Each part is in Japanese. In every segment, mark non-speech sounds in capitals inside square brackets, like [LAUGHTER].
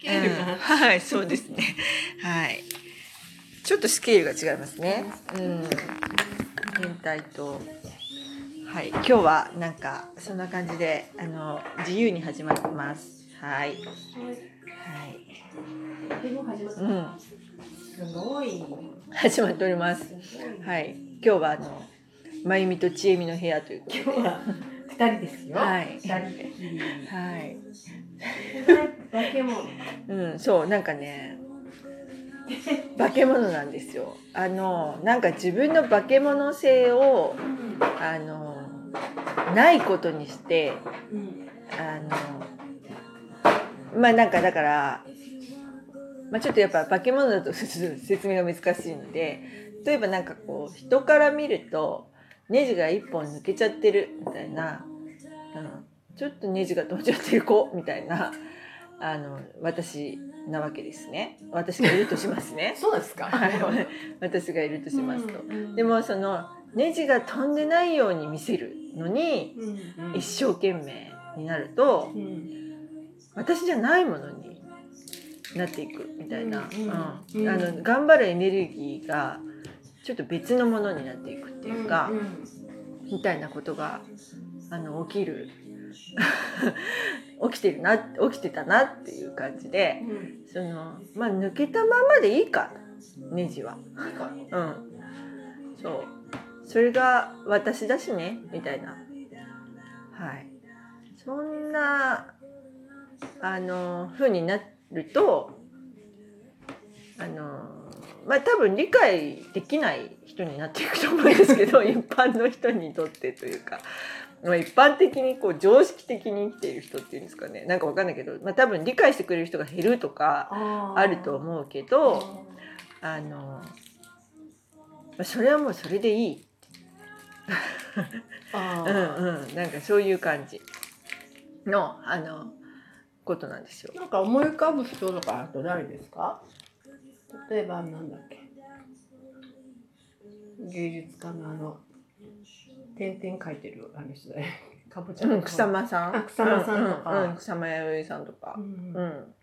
ケールが、うん。はいそうですね。はい。ちょっとスケールが違いますね。うん。変態と。はい。今日はなんかそんな感じであの自由に始まってます。はい。はい。うん。すごい。始まっております。はい。今日はあのまゆみとちえみの部屋という今日は二人ですよ。はい。二人ではい [LAUGHS] 化け物。うん、そうなんかね。化け物なんですよ。あのなんか自分の化け物性をあのないことにしてあのまあなんかだから、まあ、ちょっとやっぱ化け物だと説明が難しいので例えばなんかこう人から見るとネジが一本抜けちゃってるみたいな、うん、ちょっとネジが飛んじゃってる子みたいなあの私なわけですね。私がいるとしますね。[LAUGHS] そうですか？はい。私がいるとしますと。うんでもそのネジが飛んでないように見せるのにうん一生懸命になるとうん私じゃないものになっていくみたいな、うんうんうん。あの頑張るエネルギーがちょっと別のものになっていくっていうか、みたいなことがあの起きる起きてるな起きてたなっていう感じでうん。そのまあ抜けたままでいいかネジは。うん、そう。それが私だしねみたいな。はい。そんなあの風になるとあのまあ多分理解できない人になっていくと思うんですけど [LAUGHS] 一般の人にとってというか。まあ一般的にこう常識的に生きている人っていうんですかね。なんかわかんないけど、まあ、多分理解してくれる人が減るとかあると思うけど、あのまあそれはもうそれでいい、あうんーうん、なんかそういう感じ。のあのことなんですよ。なんか思い浮かぶ人とかあと誰ですか？例えばなんだっけ？芸術家のあの点々描いてるあの人だよ。[LAUGHS] かぼちゃの。うん、草間さん。あ草間さんとか。うんうんうん。草間彌生さんとか。う、うん。ん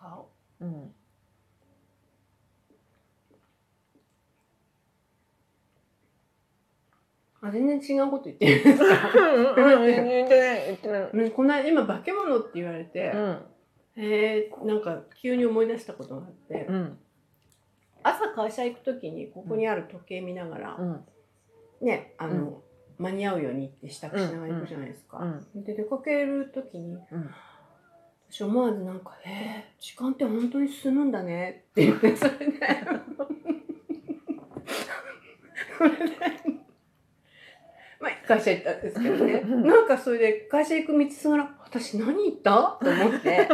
顔。うん、あ全然違うこと言ってる。んですかうん。な [LAUGHS] この間今化け物って言われて、うん。えー、なんか急に思い出したことがあって、うん。朝会社行く時にここにある時計見ながら、うんねあの、間に合うようにって支度しながら行くじゃないですか。うん。で出かける時にうん。私思わずなんか「えー、時間って本当に進むんだね」って言ってそれでそれでまあ会社行ったんですけどね。なんかそれで会社行く道すがら「私何言った?」と思って。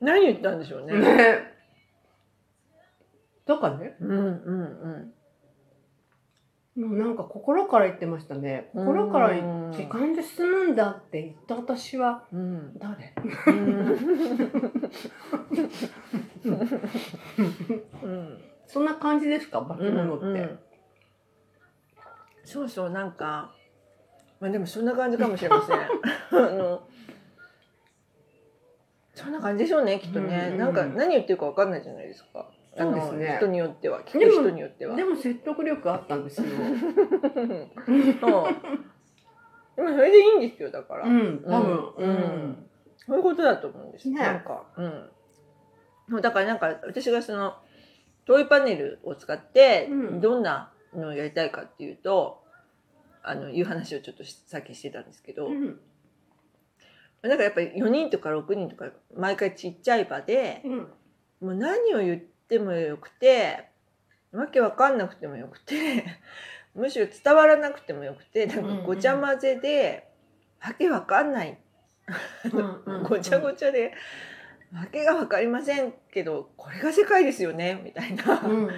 何言ったんでしょうね。ね。とかね。うんうんうんもうなんか心から言ってましたね心からうん時間で進むんだって言った私はうん。誰？うん。そんな感じですか？化け物って、うんうん。そうそうなんかまあでもそんな感じかもしれません。あのそんな感じでしょうねきっとね、うんうん。なんか何言ってるかわかんないじゃないですかあのそうですね。人によっては聞く人によっては。でも説得力あったんですよ。[LAUGHS] そう。でもそれでいいんですよだから、うん、多分。うん。うんそういうことだと思うんです、ね。なんかうん。だからなんか私がそのトイパネルを使ってうん。どんなのをやりたいかっていうと、あのいう話をちょっとしさっきしてたんですけど、うん。なんかやっぱり4人とか6人とか毎回ちっちゃい場でうん。もう何を言ってもよくてわけわかんなくてもよくて [LAUGHS] むしろ伝わらなくてもよくてなんかごちゃ混ぜで、わけわかんない。[LAUGHS] ごちゃごちゃで、わけがわかりませんけどこれが世界ですよね？みたいな、うん。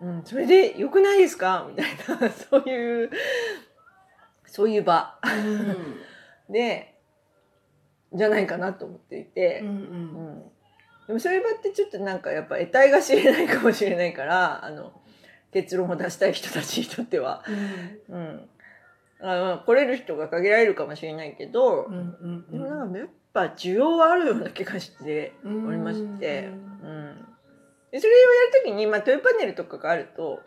うん、それでよくないですか？みたいな。[LAUGHS] そういうそういう場。でじゃないかなと思っていて、うん。う。うんんでもそういう場ってちょっとなんかやっぱ得体が知れないかもしれないからあの結論を出したい人たちにとっては。うん、あの来れる人が限られるかもしれないけど、うんでもなんかやっぱ需要はあるような気がしてうんおりまして、うん、でそれをやるときに、まあ、トイパネルとかがあると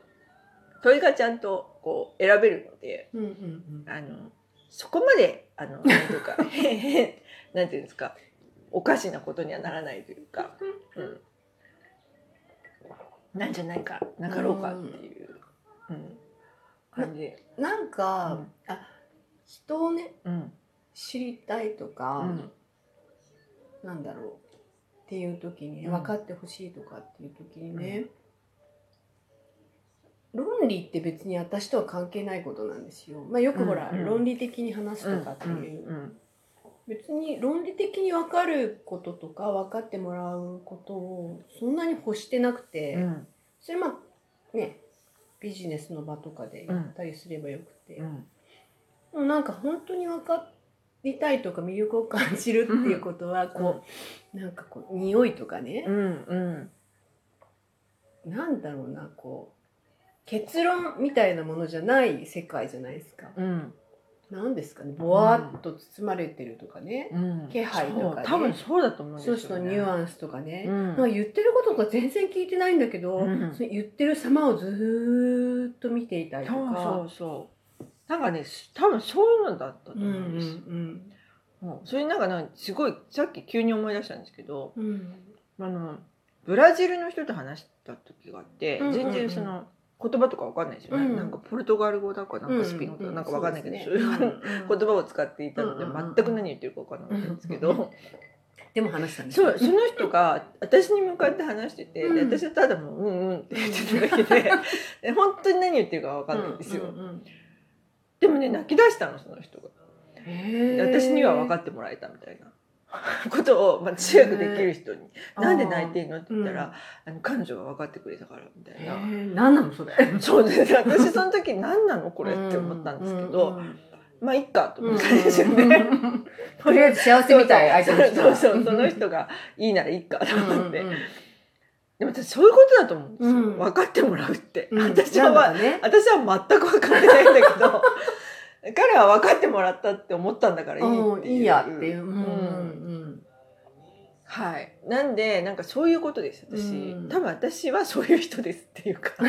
問いがちゃんとこう選べるのでうんうん。あのそこまであのなんていうか [LAUGHS] なんていうんですかおかしなことにはならないというか、うん、なんじゃないかなかろうかっていう、うん、感じ。なんか、うん。あ人をねうん。知りたいとか、うん。なんだろうっていう時に、うん。分かってほしいとかっていう時にね、論理って別に私とは関係ないことなんですよ。まあ、よくほら、論理的に話すとかっていう、うん別に論理的に分かることとか分かってもらうことをそんなに欲してなくて、うん。それまあねビジネスの場とかでやったりすればよくて、うん。でもなんか本当に分かりたいとか魅力を感じるっていうことはこう、なんかこう匂いとかね。う、んうん。なんだろうなこう結論みたいなものじゃない世界じゃないですか。うんなんですかね。ぼわっと包まれてるとかね、うん。気配とかね。そう多分そうだと思うんですよ、ね、そうするとニュアンスとかね、うん。なんか言ってることが全然聞いてないんだけど、うん。その言ってる様をずーっと見ていたりとそうか。そうそう。なんかね多分そういうのだったとうん思うんです、うん。もうそれなんかなんかすごいさっき急に思い出したんですけどあのブラジルの人と話した時があって、全然その言葉とかわかんないですよね、うん。なんかポルトガル語だかなんかスペイン語だかなんかわかんないけど、そういう [LAUGHS] 言葉を使っていたので、うんうんうん全く何言ってるかわかんなかったんですけど、うんでも話したんですそうその人が私に向かって話してて、でうん。私はただもう「うんうん」って言ってただけで [LAUGHS] で本当に何言ってるかわかんないんですよ、うんうんうん。でもね泣き出したのその人が。私には分かってもらえたみたいな [LAUGHS] ことを、まあ、通訳できる人に「なんで泣いてんの?」って言ったら「あの彼女が分かってくれたから」みたいな。何なのそれ？[LAUGHS] そうです。私その時何なのこれって思ったんですけど、まあいっかとうん思ったんですよね。とりあえず幸せみたい相手の人はそうそうその人がいいならいいかと思って、でも私そういうことだと思うんですよ、うん。分かってもらうって、うん。私は、私は全く分かってないんだけど彼は分かってもらったって思ったんだからいいっていう、うんいいやっていう、うん。うんうん。はい。なんでなんかそういうことです私、うん。多分私はそういう人ですっていうか。[LAUGHS]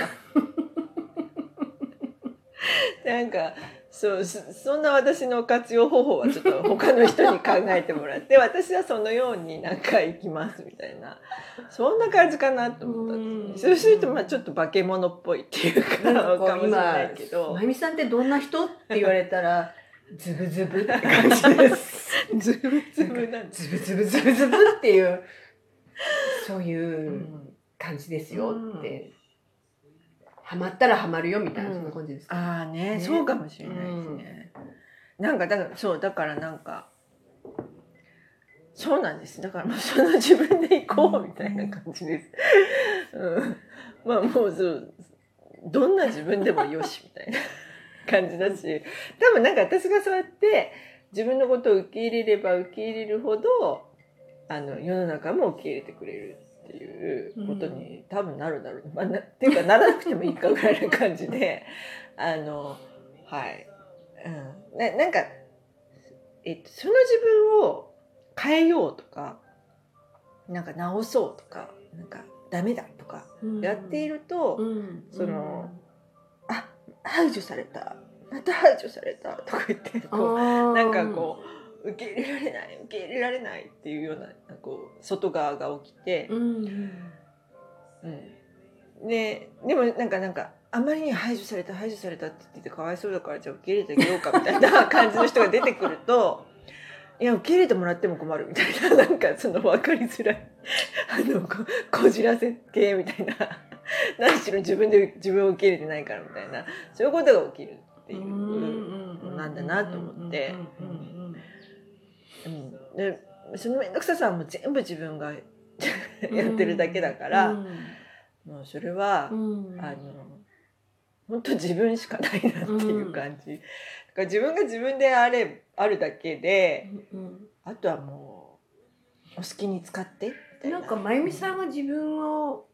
なんかそうそそんな私の活用方法はちょっと他の人に考えてもらって私はそのようになんか行きますみたいな。そんな感じかなと思ったんです、うん。そうするとまあちょっと化け物っぽいっていうかかもしれないけど。まゆみさんってどんな人って言われたら [LAUGHS] ズブズブって感じです。ズブズブなんズブズブズブズブっていうそういううん感じですよって、ハマったらハマるよみたいな、うん。そんな感じですか、ああね。ね。そうかもしれないですね、なんかだからそうだからなんかそうなんです。だからもうその自分で行こうみたいな感じです、うん、まあもうそうどんな自分でもよしみたいな感じだし。多分なんか私がそうやって自分のことを受け入れれば受け入れるほどあの世の中も受け入れてくれるっていうことに多分なるだろう、まあ、なっていうかならなくてもいいかぐらいの感じで [LAUGHS] あのはい、うん、ななんか、えっと、その自分を変えようとかなんか直そうとかなんかダメだとかやっている、ると、うん。そのあ排除された。また排除されたとか言ってこうななんかこう受け入れられない受け入れられないっていうようなこう外側が起きて、うんうんうん、ででもなんかなんかあまりに排除された排除されたって言っててかわいそうだからじゃあ受け入れてあげようかみたいな感じの人が出てくるといや受け入れてもらっても困るみたいな [LAUGHS] なんかその分かりづらい [LAUGHS] あのここじらせ系みたいな [LAUGHS] 何しろ自分で自分を受け入れてないからみたいなそういうことが起きるっていう。なんだなと思ってうんうんうんうん、でその面倒くささはもう全部自分がやってるだけだから、もうそれは、うん。あの本当自分しかないなっていう感じ、だから自分が自分であれあるだけでうんあとはもうお好きに使ってみたいな。なんかまゆみさんが自分を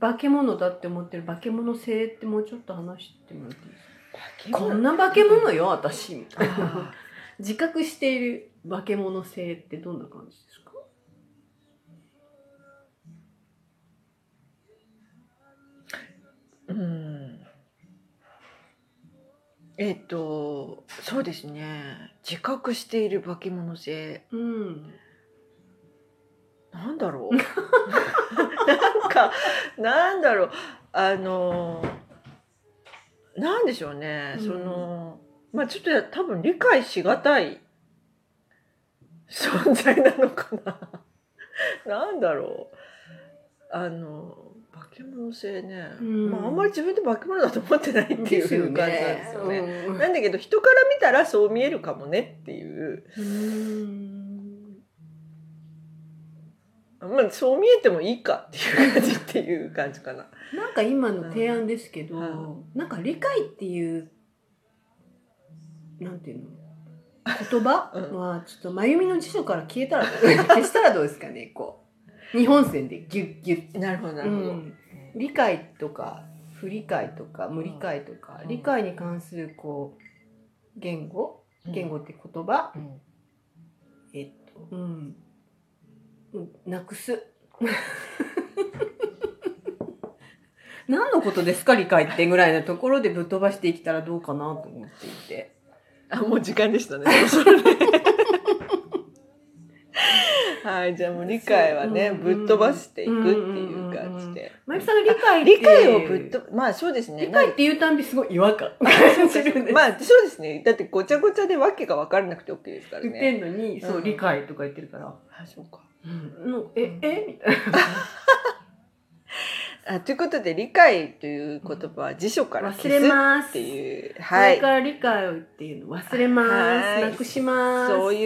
化け物だって思ってる化け物性ってもうちょっと話してもらっていいですか？こんな化け物よ私。みたいなあ自覚している化け物性ってどんな感じですか？ーうん。えっ、とそうですね。自覚している化け物性。うんなんだろう。なんかなんだろう。あのなんでしょうね、うん。そのまあちょっと多分理解しがたい存在なのかな。[LAUGHS] なんだろう。あの化け物性ね、うん。まあ、あんまり自分で化け物だと思ってないっていう感じなんですよね。うん。なんだけど人から見たらそう見えるかもねっていう。うん。まあそう見えてもいいかっていう感じっていう感じかな。なんか今の提案ですけど、うん。なんか理解っていうなんていうの？言葉？うん。はちょっと真由美の辞書から消えたら [LAUGHS] 消したらどうですかねこう。日本線でギュッギュッ。なるほどなるほど。うん。理解とか不理解とか無理解とか、うん。理解に関するこう言語？言語って言葉、うん。えっとうん。うんなくす。[LAUGHS] 何のことですか理解ってぐらいのところでぶっ飛ばしていけたらどうかなと思っていてあもう時間でしたね。はいじゃあもう理解はねぶっ飛ばしていくっていう感じで。まゆみさんが理解理解をぶっ飛まあそうですね。理解っていうたんびすごい違和感感じるんですまあそうですね。だってごちゃごちゃでわけが分からなくて OK ですから言ってね。んのに、そううん理解とか言ってるからあそうか。うん、のええ？みたいな [LAUGHS] あということで理解という言葉は辞書から忘れ消すます。っていう。こはい。れから理解をっていうの忘れます。はい。なくします。そういう